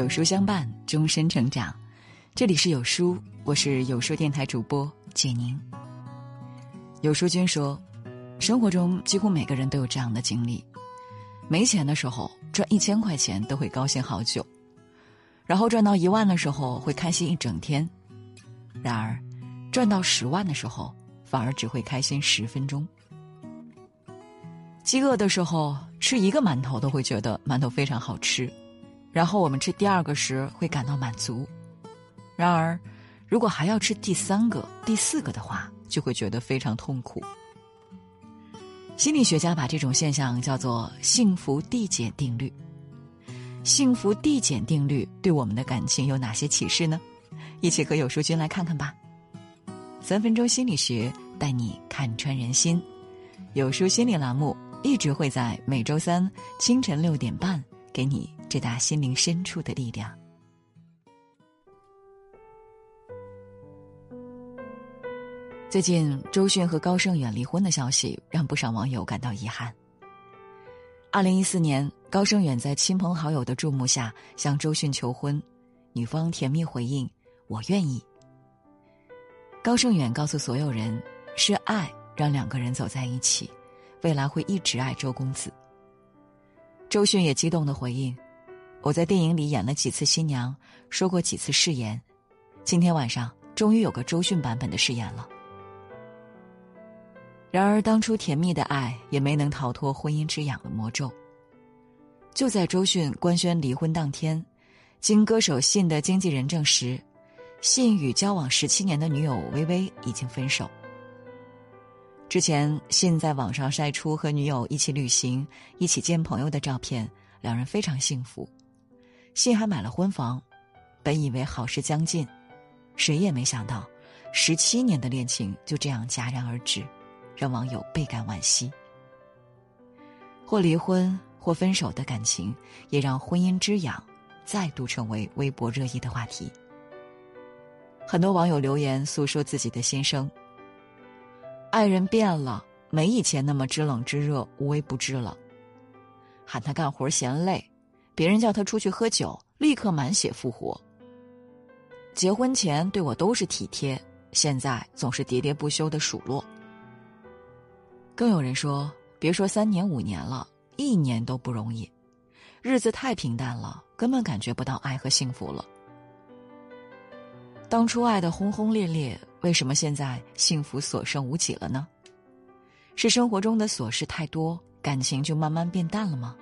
有书相伴，终身成长。这里是有书，我是有书电台主播简宁。有书君说，生活中几乎每个人都有这样的经历：没钱的时候赚一千块钱都会高兴好久，然后赚到一万的时候会开心一整天，然而赚到十万的时候反而只会开心十分钟。饥饿的时候吃一个馒头都会觉得馒头非常好吃。然后我们吃第二个时会感到满足，然而，如果还要吃第三个、第四个的话，就会觉得非常痛苦。心理学家把这种现象叫做“幸福递减定律”。幸福递减定律对我们的感情有哪些启示呢？一起和有书君来看看吧。三分钟心理学带你看穿人心，有书心理栏目一直会在每周三清晨六点半给你。直达心灵深处的力量。最近，周迅和高胜远离婚的消息让不少网友感到遗憾。二零一四年，高胜远在亲朋好友的注目下向周迅求婚，女方甜蜜回应：“我愿意。”高胜远告诉所有人：“是爱让两个人走在一起，未来会一直爱周公子。”周迅也激动的回应。我在电影里演了几次新娘，说过几次誓言，今天晚上终于有个周迅版本的誓言了。然而，当初甜蜜的爱也没能逃脱婚姻之痒的魔咒。就在周迅官宣离婚当天，经歌手信的经纪人证实，信与交往十七年的女友薇薇已经分手。之前，信在网上晒出和女友一起旅行、一起见朋友的照片，两人非常幸福。信还买了婚房，本以为好事将近，谁也没想到，十七年的恋情就这样戛然而止，让网友倍感惋惜。或离婚或分手的感情，也让婚姻之痒再度成为微博热议的话题。很多网友留言诉说自己的心声：爱人变了，没以前那么知冷知热、无微不至了，喊他干活嫌累。别人叫他出去喝酒，立刻满血复活。结婚前对我都是体贴，现在总是喋喋不休的数落。更有人说，别说三年五年了，一年都不容易，日子太平淡了，根本感觉不到爱和幸福了。当初爱的轰轰烈烈，为什么现在幸福所剩无几了呢？是生活中的琐事太多，感情就慢慢变淡了吗？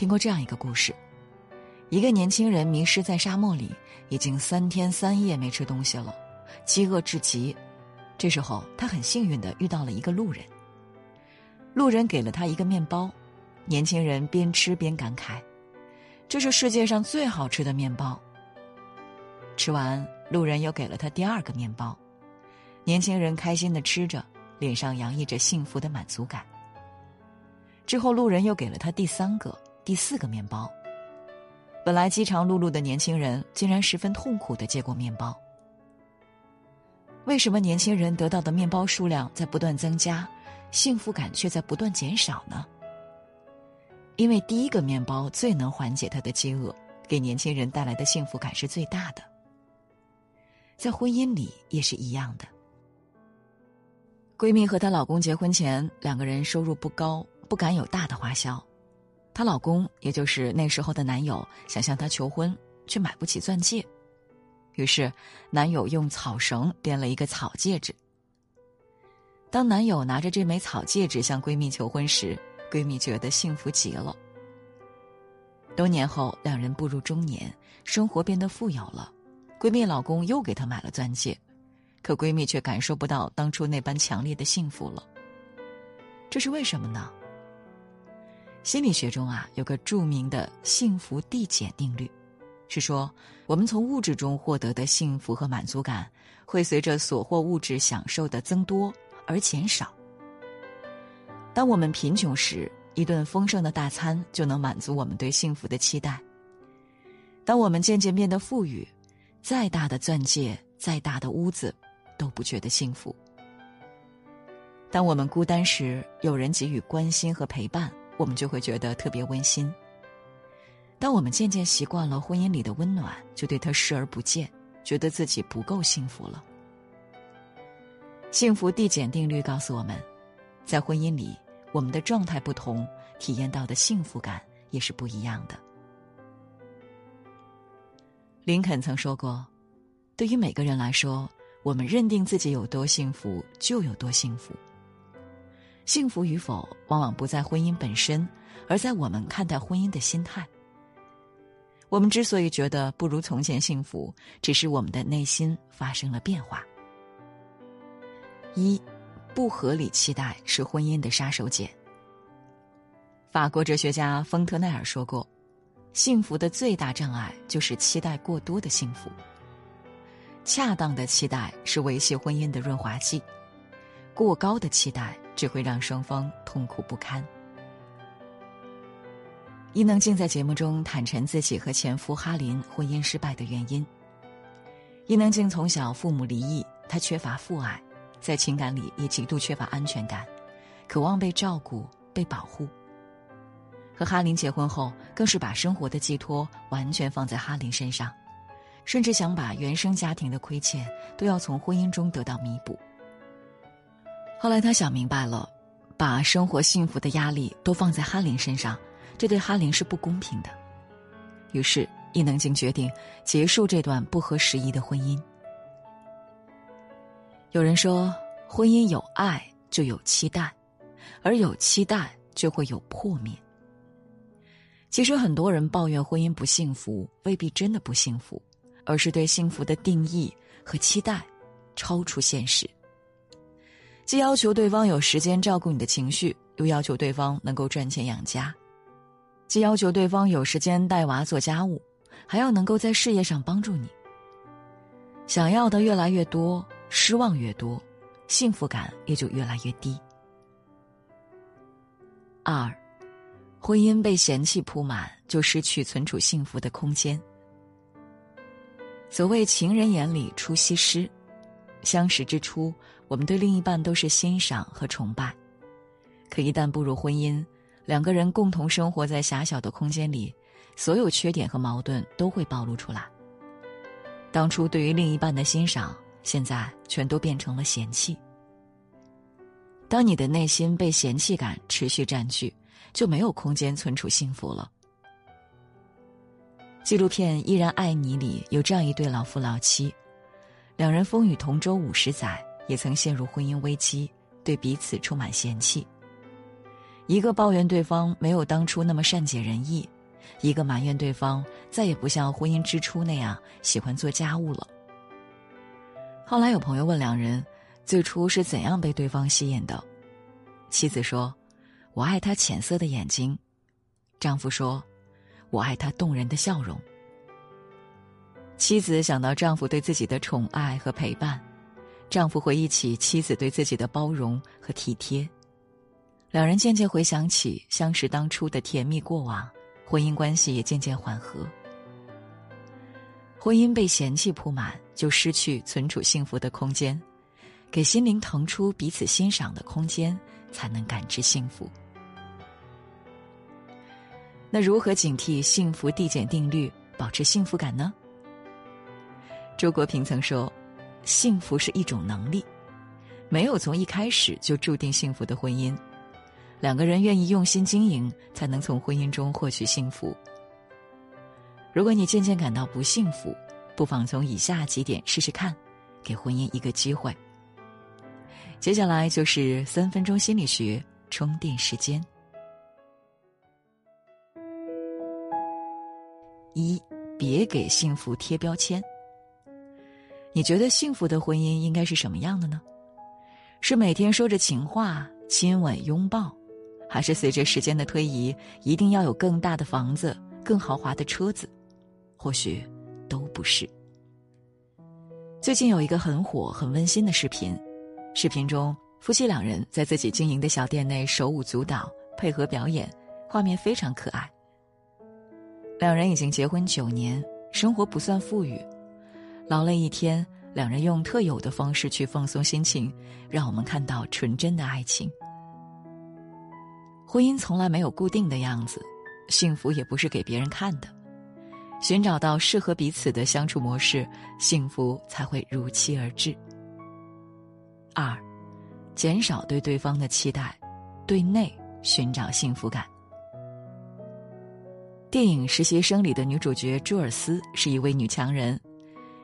听过这样一个故事：一个年轻人迷失在沙漠里，已经三天三夜没吃东西了，饥饿至极。这时候，他很幸运的遇到了一个路人。路人给了他一个面包，年轻人边吃边感慨：“这是世界上最好吃的面包。”吃完，路人又给了他第二个面包，年轻人开心的吃着，脸上洋溢着幸福的满足感。之后，路人又给了他第三个。第四个面包。本来饥肠辘辘的年轻人，竟然十分痛苦的接过面包。为什么年轻人得到的面包数量在不断增加，幸福感却在不断减少呢？因为第一个面包最能缓解他的饥饿，给年轻人带来的幸福感是最大的。在婚姻里也是一样的。闺蜜和她老公结婚前，两个人收入不高，不敢有大的花销。她老公，也就是那时候的男友，想向她求婚，却买不起钻戒，于是男友用草绳编了一个草戒指。当男友拿着这枚草戒指向闺蜜求婚时，闺蜜觉得幸福极了。多年后，两人步入中年，生活变得富有了，闺蜜老公又给她买了钻戒，可闺蜜却感受不到当初那般强烈的幸福了。这是为什么呢？心理学中啊，有个著名的幸福递减定律，是说我们从物质中获得的幸福和满足感，会随着所获物质享受的增多而减少。当我们贫穷时，一顿丰盛的大餐就能满足我们对幸福的期待；当我们渐渐变得富裕，再大的钻戒、再大的屋子，都不觉得幸福。当我们孤单时，有人给予关心和陪伴。我们就会觉得特别温馨。当我们渐渐习惯了婚姻里的温暖，就对他视而不见，觉得自己不够幸福了。幸福递减定律告诉我们，在婚姻里，我们的状态不同，体验到的幸福感也是不一样的。林肯曾说过：“对于每个人来说，我们认定自己有多幸福，就有多幸福。幸福与否，往往不在婚姻本身，而在我们看待婚姻的心态。我们之所以觉得不如从前幸福，只是我们的内心发生了变化。”一，不合理期待是婚姻的杀手锏。法国哲学家丰特奈尔说过：“幸福的最大障碍就是期待过多的幸福。恰当的期待是维系婚姻的润滑剂，过高的期待只会让双方痛苦不堪。”伊能静在节目中坦陈自己和前夫哈林婚姻失败的原因。伊能静从小父母离异，她缺乏父爱。在情感里也极度缺乏安全感，渴望被照顾、被保护。和哈林结婚后，更是把生活的寄托完全放在哈林身上，甚至想把原生家庭的亏欠都要从婚姻中得到弥补。后来他想明白了，把生活幸福的压力都放在哈林身上，这对哈林是不公平的。于是伊能静决定结束这段不合时宜的婚姻。有人说，婚姻有爱就有期待，而有期待就会有破灭。其实很多人抱怨婚姻不幸福，未必真的不幸福，而是对幸福的定义和期待超出现实。既要求对方有时间照顾你的情绪，又要求对方能够赚钱养家；既要求对方有时间带娃做家务，还要能够在事业上帮助你。想要的越来越多。失望越多，幸福感也就越来越低。二，婚姻被嫌弃铺满，就失去存储幸福的空间。所谓情人眼里出西施，相识之初，我们对另一半都是欣赏和崇拜，可一旦步入婚姻，两个人共同生活在狭小的空间里，所有缺点和矛盾都会暴露出来。当初对于另一半的欣赏。现在全都变成了嫌弃。当你的内心被嫌弃感持续占据，就没有空间存储幸福了。纪录片《依然爱你》里有这样一对老夫老妻，两人风雨同舟五十载，也曾陷入婚姻危机，对彼此充满嫌弃。一个抱怨对方没有当初那么善解人意，一个埋怨对方再也不像婚姻之初那样喜欢做家务了。后来有朋友问两人，最初是怎样被对方吸引的？妻子说：“我爱他浅色的眼睛。”丈夫说：“我爱他动人的笑容。”妻子想到丈夫对自己的宠爱和陪伴，丈夫回忆起妻子对自己的包容和体贴，两人渐渐回想起相识当初的甜蜜过往，婚姻关系也渐渐缓和。婚姻被嫌弃铺满，就失去存储幸福的空间，给心灵腾出彼此欣赏的空间，才能感知幸福。那如何警惕幸福递减定律，保持幸福感呢？周国平曾说：“幸福是一种能力，没有从一开始就注定幸福的婚姻，两个人愿意用心经营，才能从婚姻中获取幸福。”如果你渐渐感到不幸福，不妨从以下几点试试看，给婚姻一个机会。接下来就是三分钟心理学充电时间。一，别给幸福贴标签。你觉得幸福的婚姻应该是什么样的呢？是每天说着情话、亲吻、拥抱，还是随着时间的推移，一定要有更大的房子、更豪华的车子？或许都不是。最近有一个很火、很温馨的视频，视频中夫妻两人在自己经营的小店内手舞足蹈，配合表演，画面非常可爱。两人已经结婚九年，生活不算富裕，劳累一天，两人用特有的方式去放松心情，让我们看到纯真的爱情。婚姻从来没有固定的样子。幸福也不是给别人看的。寻找到适合彼此的相处模式，幸福才会如期而至。二，减少对对方的期待，对内寻找幸福感。电影《实习生》里的女主角朱尔斯是一位女强人，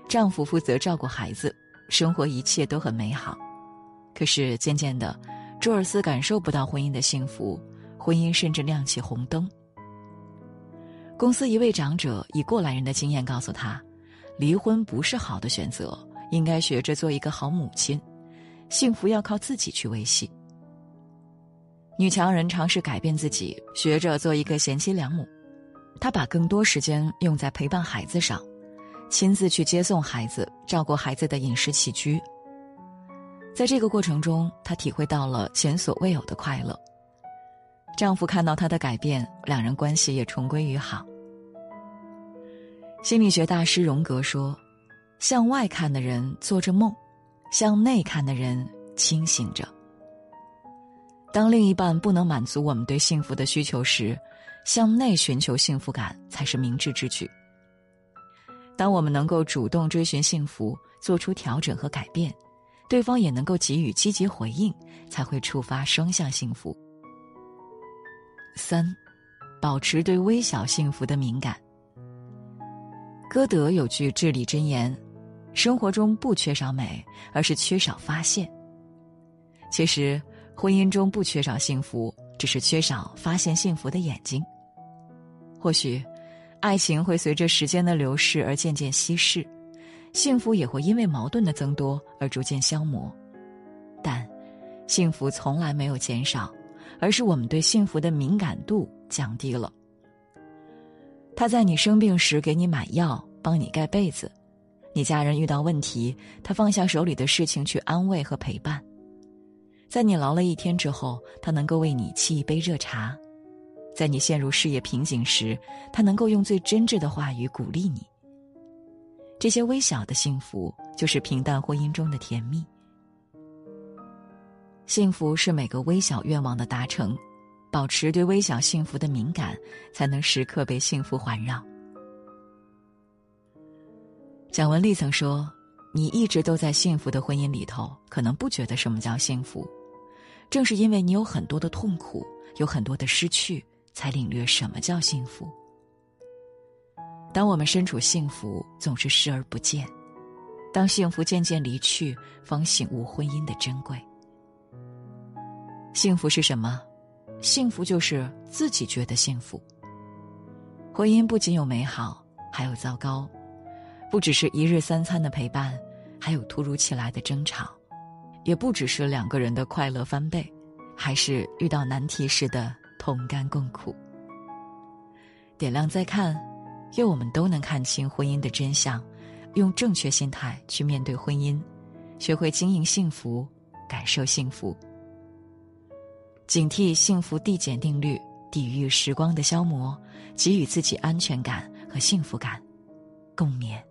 丈夫负责照顾孩子，生活一切都很美好。可是渐渐的，朱尔斯感受不到婚姻的幸福，婚姻甚至亮起红灯。公司一位长者以过来人的经验告诉他，离婚不是好的选择，应该学着做一个好母亲，幸福要靠自己去维系。女强人尝试改变自己，学着做一个贤妻良母，她把更多时间用在陪伴孩子上，亲自去接送孩子，照顾孩子的饮食起居。在这个过程中，她体会到了前所未有的快乐。丈夫看到她的改变，两人关系也重归于好。心理学大师荣格说：“向外看的人做着梦，向内看的人清醒着。”当另一半不能满足我们对幸福的需求时，向内寻求幸福感才是明智之举。当我们能够主动追寻幸福，做出调整和改变，对方也能够给予积极回应，才会触发双向幸福。三，保持对微小幸福的敏感。歌德有句至理箴言：“生活中不缺少美，而是缺少发现。”其实，婚姻中不缺少幸福，只是缺少发现幸福的眼睛。或许，爱情会随着时间的流逝而渐渐稀释，幸福也会因为矛盾的增多而逐渐消磨，但，幸福从来没有减少。而是我们对幸福的敏感度降低了。他在你生病时给你买药，帮你盖被子；你家人遇到问题，他放下手里的事情去安慰和陪伴；在你劳了一天之后，他能够为你沏一杯热茶；在你陷入事业瓶颈时，他能够用最真挚的话语鼓励你。这些微小的幸福，就是平淡婚姻中的甜蜜。幸福是每个微小愿望的达成，保持对微小幸福的敏感，才能时刻被幸福环绕。蒋雯丽曾说：“你一直都在幸福的婚姻里头，可能不觉得什么叫幸福，正是因为你有很多的痛苦，有很多的失去，才领略什么叫幸福。当我们身处幸福，总是视而不见；当幸福渐渐离去，方醒悟婚姻的珍贵。”幸福是什么？幸福就是自己觉得幸福。婚姻不仅有美好，还有糟糕；不只是一日三餐的陪伴，还有突如其来的争吵；也不只是两个人的快乐翻倍，还是遇到难题时的同甘共苦。点亮再看，愿我们都能看清婚姻的真相，用正确心态去面对婚姻，学会经营幸福，感受幸福。警惕幸福递减定律，抵御时光的消磨，给予自己安全感和幸福感，共勉。